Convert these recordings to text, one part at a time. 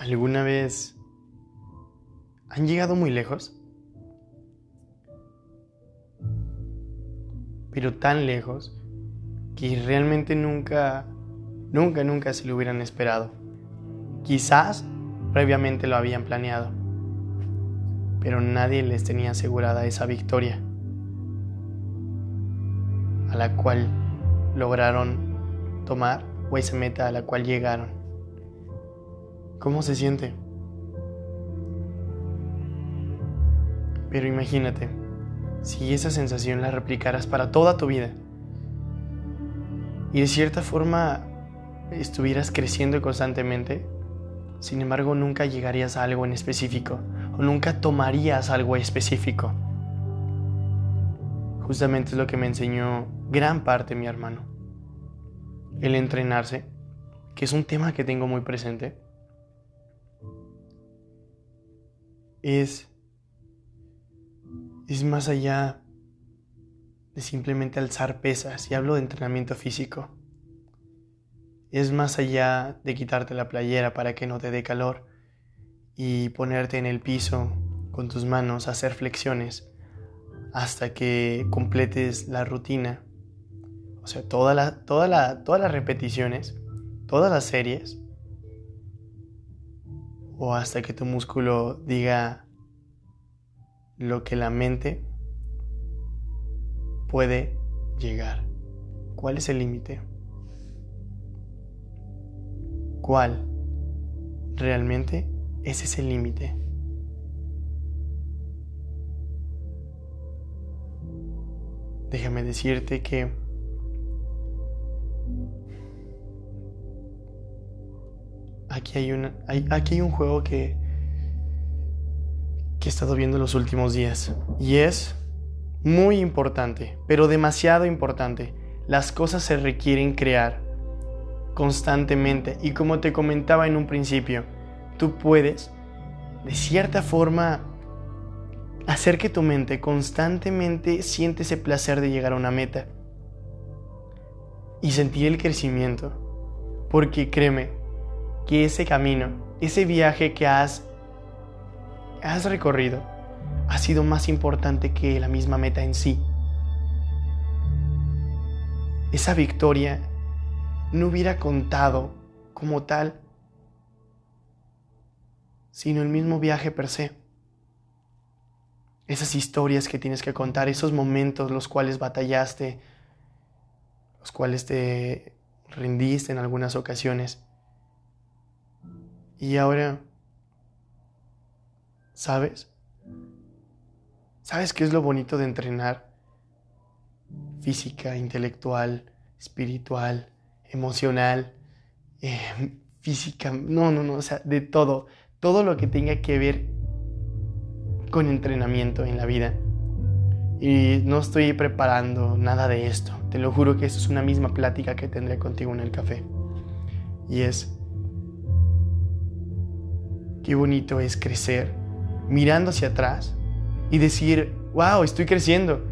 ¿Alguna vez han llegado muy lejos? Pero tan lejos que realmente nunca, nunca, nunca se lo hubieran esperado. Quizás previamente lo habían planeado, pero nadie les tenía asegurada esa victoria a la cual lograron tomar o esa meta a la cual llegaron. ¿Cómo se siente? Pero imagínate, si esa sensación la replicaras para toda tu vida y de cierta forma estuvieras creciendo constantemente, sin embargo nunca llegarías a algo en específico o nunca tomarías algo específico. Justamente es lo que me enseñó gran parte mi hermano. El entrenarse, que es un tema que tengo muy presente, es, es más allá de simplemente alzar pesas, y hablo de entrenamiento físico. Es más allá de quitarte la playera para que no te dé calor y ponerte en el piso con tus manos hacer flexiones hasta que completes la rutina. O sea, toda la, toda la, todas las repeticiones, todas las series, o hasta que tu músculo diga lo que la mente puede llegar. ¿Cuál es el límite? ¿Cuál realmente es ese límite? déjame decirte que aquí hay, una, aquí hay un juego que, que he estado viendo los últimos días y es muy importante, pero demasiado importante. Las cosas se requieren crear constantemente y como te comentaba en un principio, tú puedes de cierta forma hacer que tu mente constantemente siente ese placer de llegar a una meta y sentir el crecimiento. Porque créeme que ese camino, ese viaje que has, has recorrido, ha sido más importante que la misma meta en sí. Esa victoria no hubiera contado como tal, sino el mismo viaje per se esas historias que tienes que contar, esos momentos los cuales batallaste, los cuales te rendiste en algunas ocasiones. Y ahora, ¿sabes? ¿Sabes qué es lo bonito de entrenar? Física, intelectual, espiritual, emocional, eh, física, no, no, no, o sea, de todo, todo lo que tenga que ver con entrenamiento en la vida. Y no estoy preparando nada de esto. Te lo juro que esto es una misma plática que tendré contigo en el café. Y es, qué bonito es crecer mirando hacia atrás y decir, wow, estoy creciendo.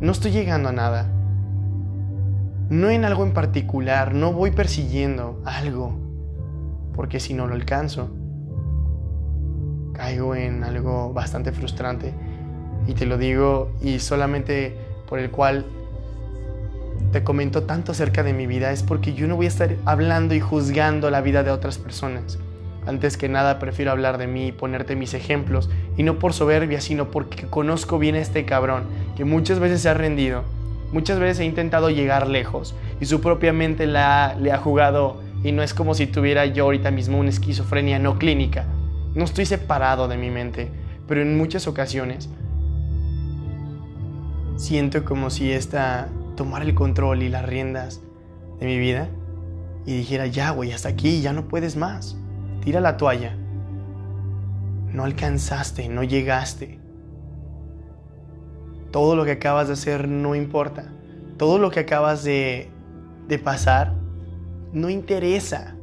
No estoy llegando a nada. No en algo en particular, no voy persiguiendo algo, porque si no lo alcanzo, caigo en algo bastante frustrante. Y te lo digo y solamente por el cual te comento tanto acerca de mi vida es porque yo no voy a estar hablando y juzgando la vida de otras personas. Antes que nada prefiero hablar de mí y ponerte mis ejemplos, y no por soberbia, sino porque conozco bien a este cabrón, que muchas veces se ha rendido, muchas veces ha intentado llegar lejos, y su propia mente la, le ha jugado, y no es como si tuviera yo ahorita mismo una esquizofrenia no clínica, no estoy separado de mi mente, pero en muchas ocasiones siento como si esta tomara el control y las riendas de mi vida y dijera, ya, güey, hasta aquí, ya no puedes más. Tira la toalla. No alcanzaste, no llegaste. Todo lo que acabas de hacer no importa. Todo lo que acabas de, de pasar no interesa.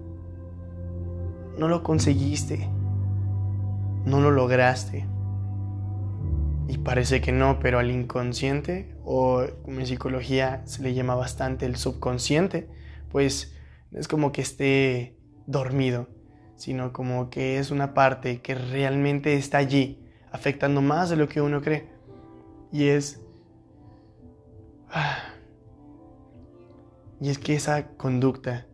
No lo conseguiste no lo lograste. Y parece que no, pero al inconsciente, o en psicología se le llama bastante el subconsciente, pues es como que esté dormido, sino como que es una parte que realmente está allí, afectando más de lo que uno cree. Y es... Y es que esa conducta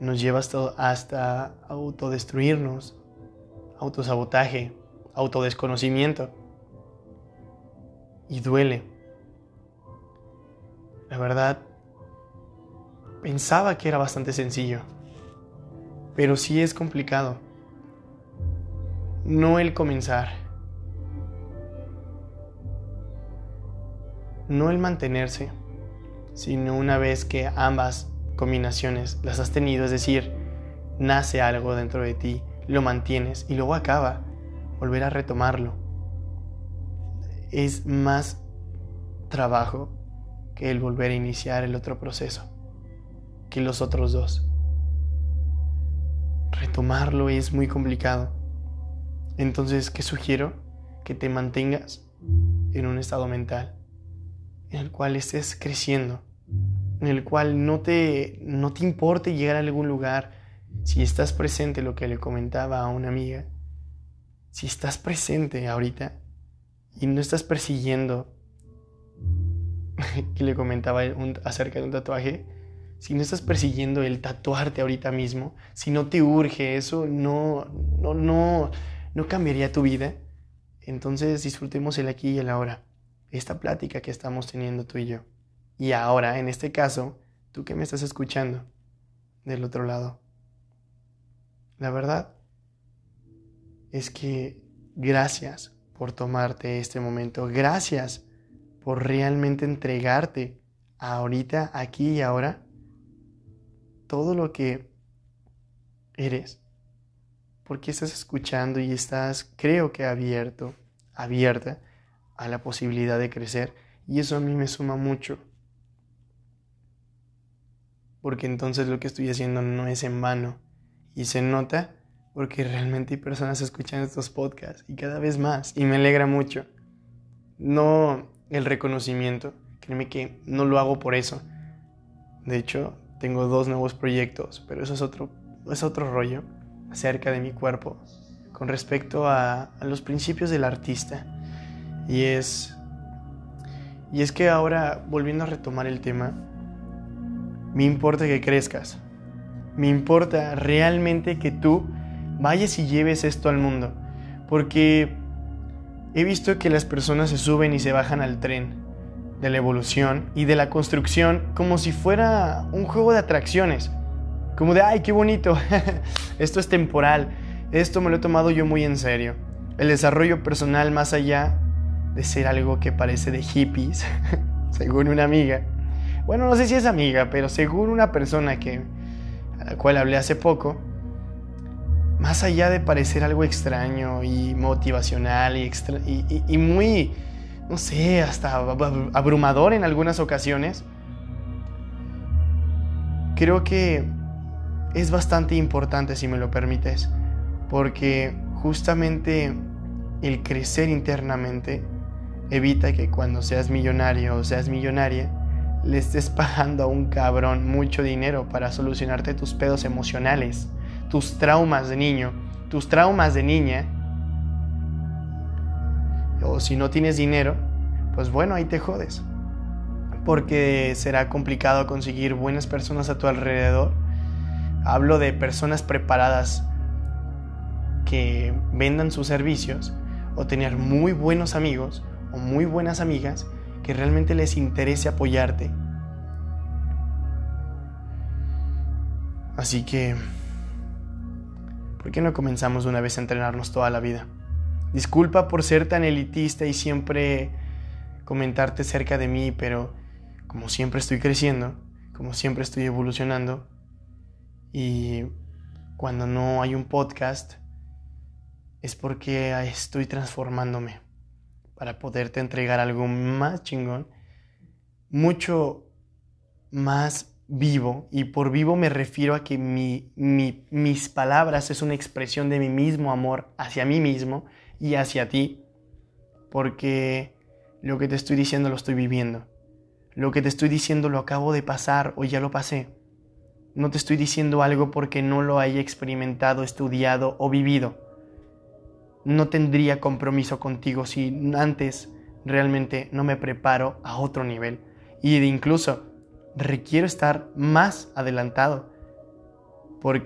nos lleva hasta, hasta autodestruirnos, autosabotaje, autodesconocimiento. Y duele. La verdad, pensaba que era bastante sencillo, pero sí es complicado. No el comenzar, no el mantenerse, sino una vez que ambas combinaciones las has tenido, es decir, nace algo dentro de ti, lo mantienes y luego acaba, volver a retomarlo. Es más trabajo que el volver a iniciar el otro proceso, que los otros dos. Retomarlo es muy complicado. Entonces, ¿qué sugiero? Que te mantengas en un estado mental en el cual estés creciendo, en el cual no te, no te importe llegar a algún lugar, si estás presente, lo que le comentaba a una amiga, si estás presente ahorita y no estás persiguiendo, que le comentaba acerca de un tatuaje, si no estás persiguiendo el tatuarte ahorita mismo, si no te urge eso, no, no, no, no cambiaría tu vida. Entonces disfrutemos el aquí y el ahora, esta plática que estamos teniendo tú y yo. Y ahora, en este caso, tú que me estás escuchando del otro lado. La verdad es que gracias por tomarte este momento. Gracias por realmente entregarte ahorita, aquí y ahora, todo lo que eres. Porque estás escuchando y estás, creo que abierto, abierta a la posibilidad de crecer. Y eso a mí me suma mucho porque entonces lo que estoy haciendo no es en vano. Y se nota porque realmente hay personas escuchando estos podcasts y cada vez más. Y me alegra mucho. No el reconocimiento, créeme que no lo hago por eso. De hecho, tengo dos nuevos proyectos, pero eso es otro, es otro rollo acerca de mi cuerpo con respecto a, los principios del artista. Y es, y es que ahora, volviendo a retomar el tema, me importa que crezcas. Me importa realmente que tú vayas y lleves esto al mundo. Porque he visto que las personas se suben y se bajan al tren de la evolución y de la construcción como si fuera un juego de atracciones. Como de, ay, qué bonito, esto es temporal, esto me lo he tomado yo muy en serio. El desarrollo personal más allá de ser algo que parece de hippies, según una amiga, bueno, no sé si es amiga, pero según una persona que, a la cual hablé hace poco, más allá de parecer algo extraño y motivacional y, y, muy, no sé, hasta abrumador en algunas ocasiones, creo que es bastante importante, si me lo permites, porque justamente el crecer internamente evita que cuando seas millonario o seas millonaria, le estés pagando a un cabrón mucho dinero para solucionarte tus pedos emocionales, tus traumas de niño, tus traumas de niña. O si no tienes dinero, pues bueno, ahí te jodes. Porque será complicado conseguir buenas personas a tu alrededor. Hablo de personas preparadas que vendan sus servicios o tener muy buenos amigos o muy buenas amigas que realmente les interese apoyarte. Así que, ¿por qué no comenzamos una vez a entrenarnos toda la vida? Disculpa por ser tan elitista y siempre comentarte cerca de mí, pero como siempre estoy creciendo, como siempre estoy evolucionando, y cuando no hay un podcast, es porque estoy transformándome para poderte entregar algo más chingón, mucho más vivo. Y por vivo me refiero a que mis palabras es una expresión de mi mismo amor hacia mí mismo y hacia ti. Porque lo que te estoy diciendo lo estoy viviendo. Lo que te estoy diciendo lo acabo de pasar o ya lo pasé. No te estoy diciendo algo porque no lo haya experimentado, estudiado o vivido. No tendría compromiso contigo si antes realmente no me preparo a otro nivel. Y de incluso requiero estar más adelantado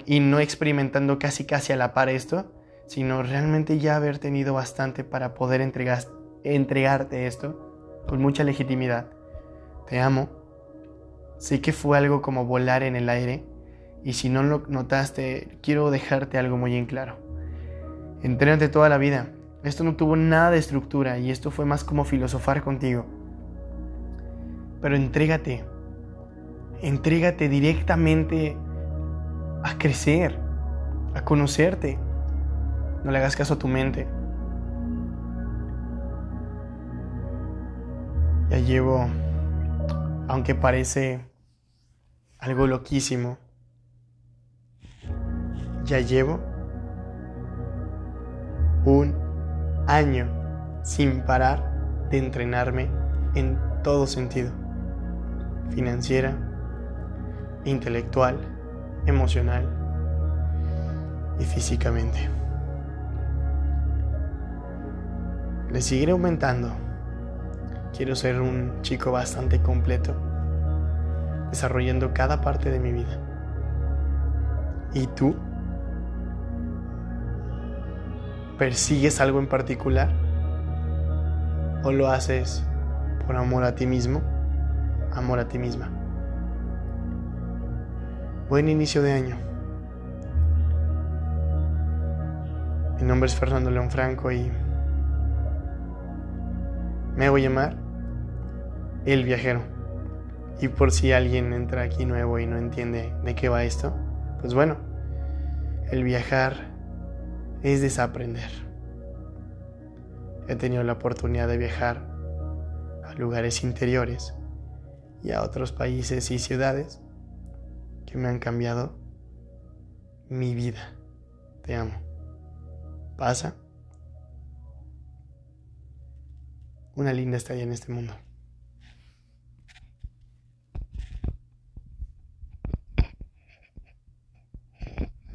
y no experimentando casi casi a la par esto, sino realmente ya haber tenido bastante para poder entregar, entregarte esto con mucha legitimidad. Te amo. Sé que fue algo como volar en el aire y si no lo notaste, quiero dejarte algo muy en claro. Entrénate toda la vida. Esto no tuvo nada de estructura y esto fue más como filosofar contigo. Pero entrégate. Entrégate directamente a crecer, a conocerte. No le hagas caso a tu mente. Ya llevo, aunque parece algo loquísimo, ya llevo un año sin parar de entrenarme en todo sentido. Financiera, intelectual, emocional y físicamente. Le seguiré aumentando. Quiero ser un chico bastante completo, desarrollando cada parte de mi vida. ¿Y tú? ¿Persigues algo en particular? ¿O lo haces por amor a ti mismo? Amor a ti misma. Buen inicio de año. Mi nombre es Fernando León Franco y me hago llamar El Viajero. Y por si alguien entra aquí nuevo y no entiende de qué va esto, pues bueno, el viajar es desaprender. He tenido la oportunidad de viajar a lugares interiores y a otros países y ciudades que me han cambiado mi vida. Te amo. Pasa una linda estadía en este mundo.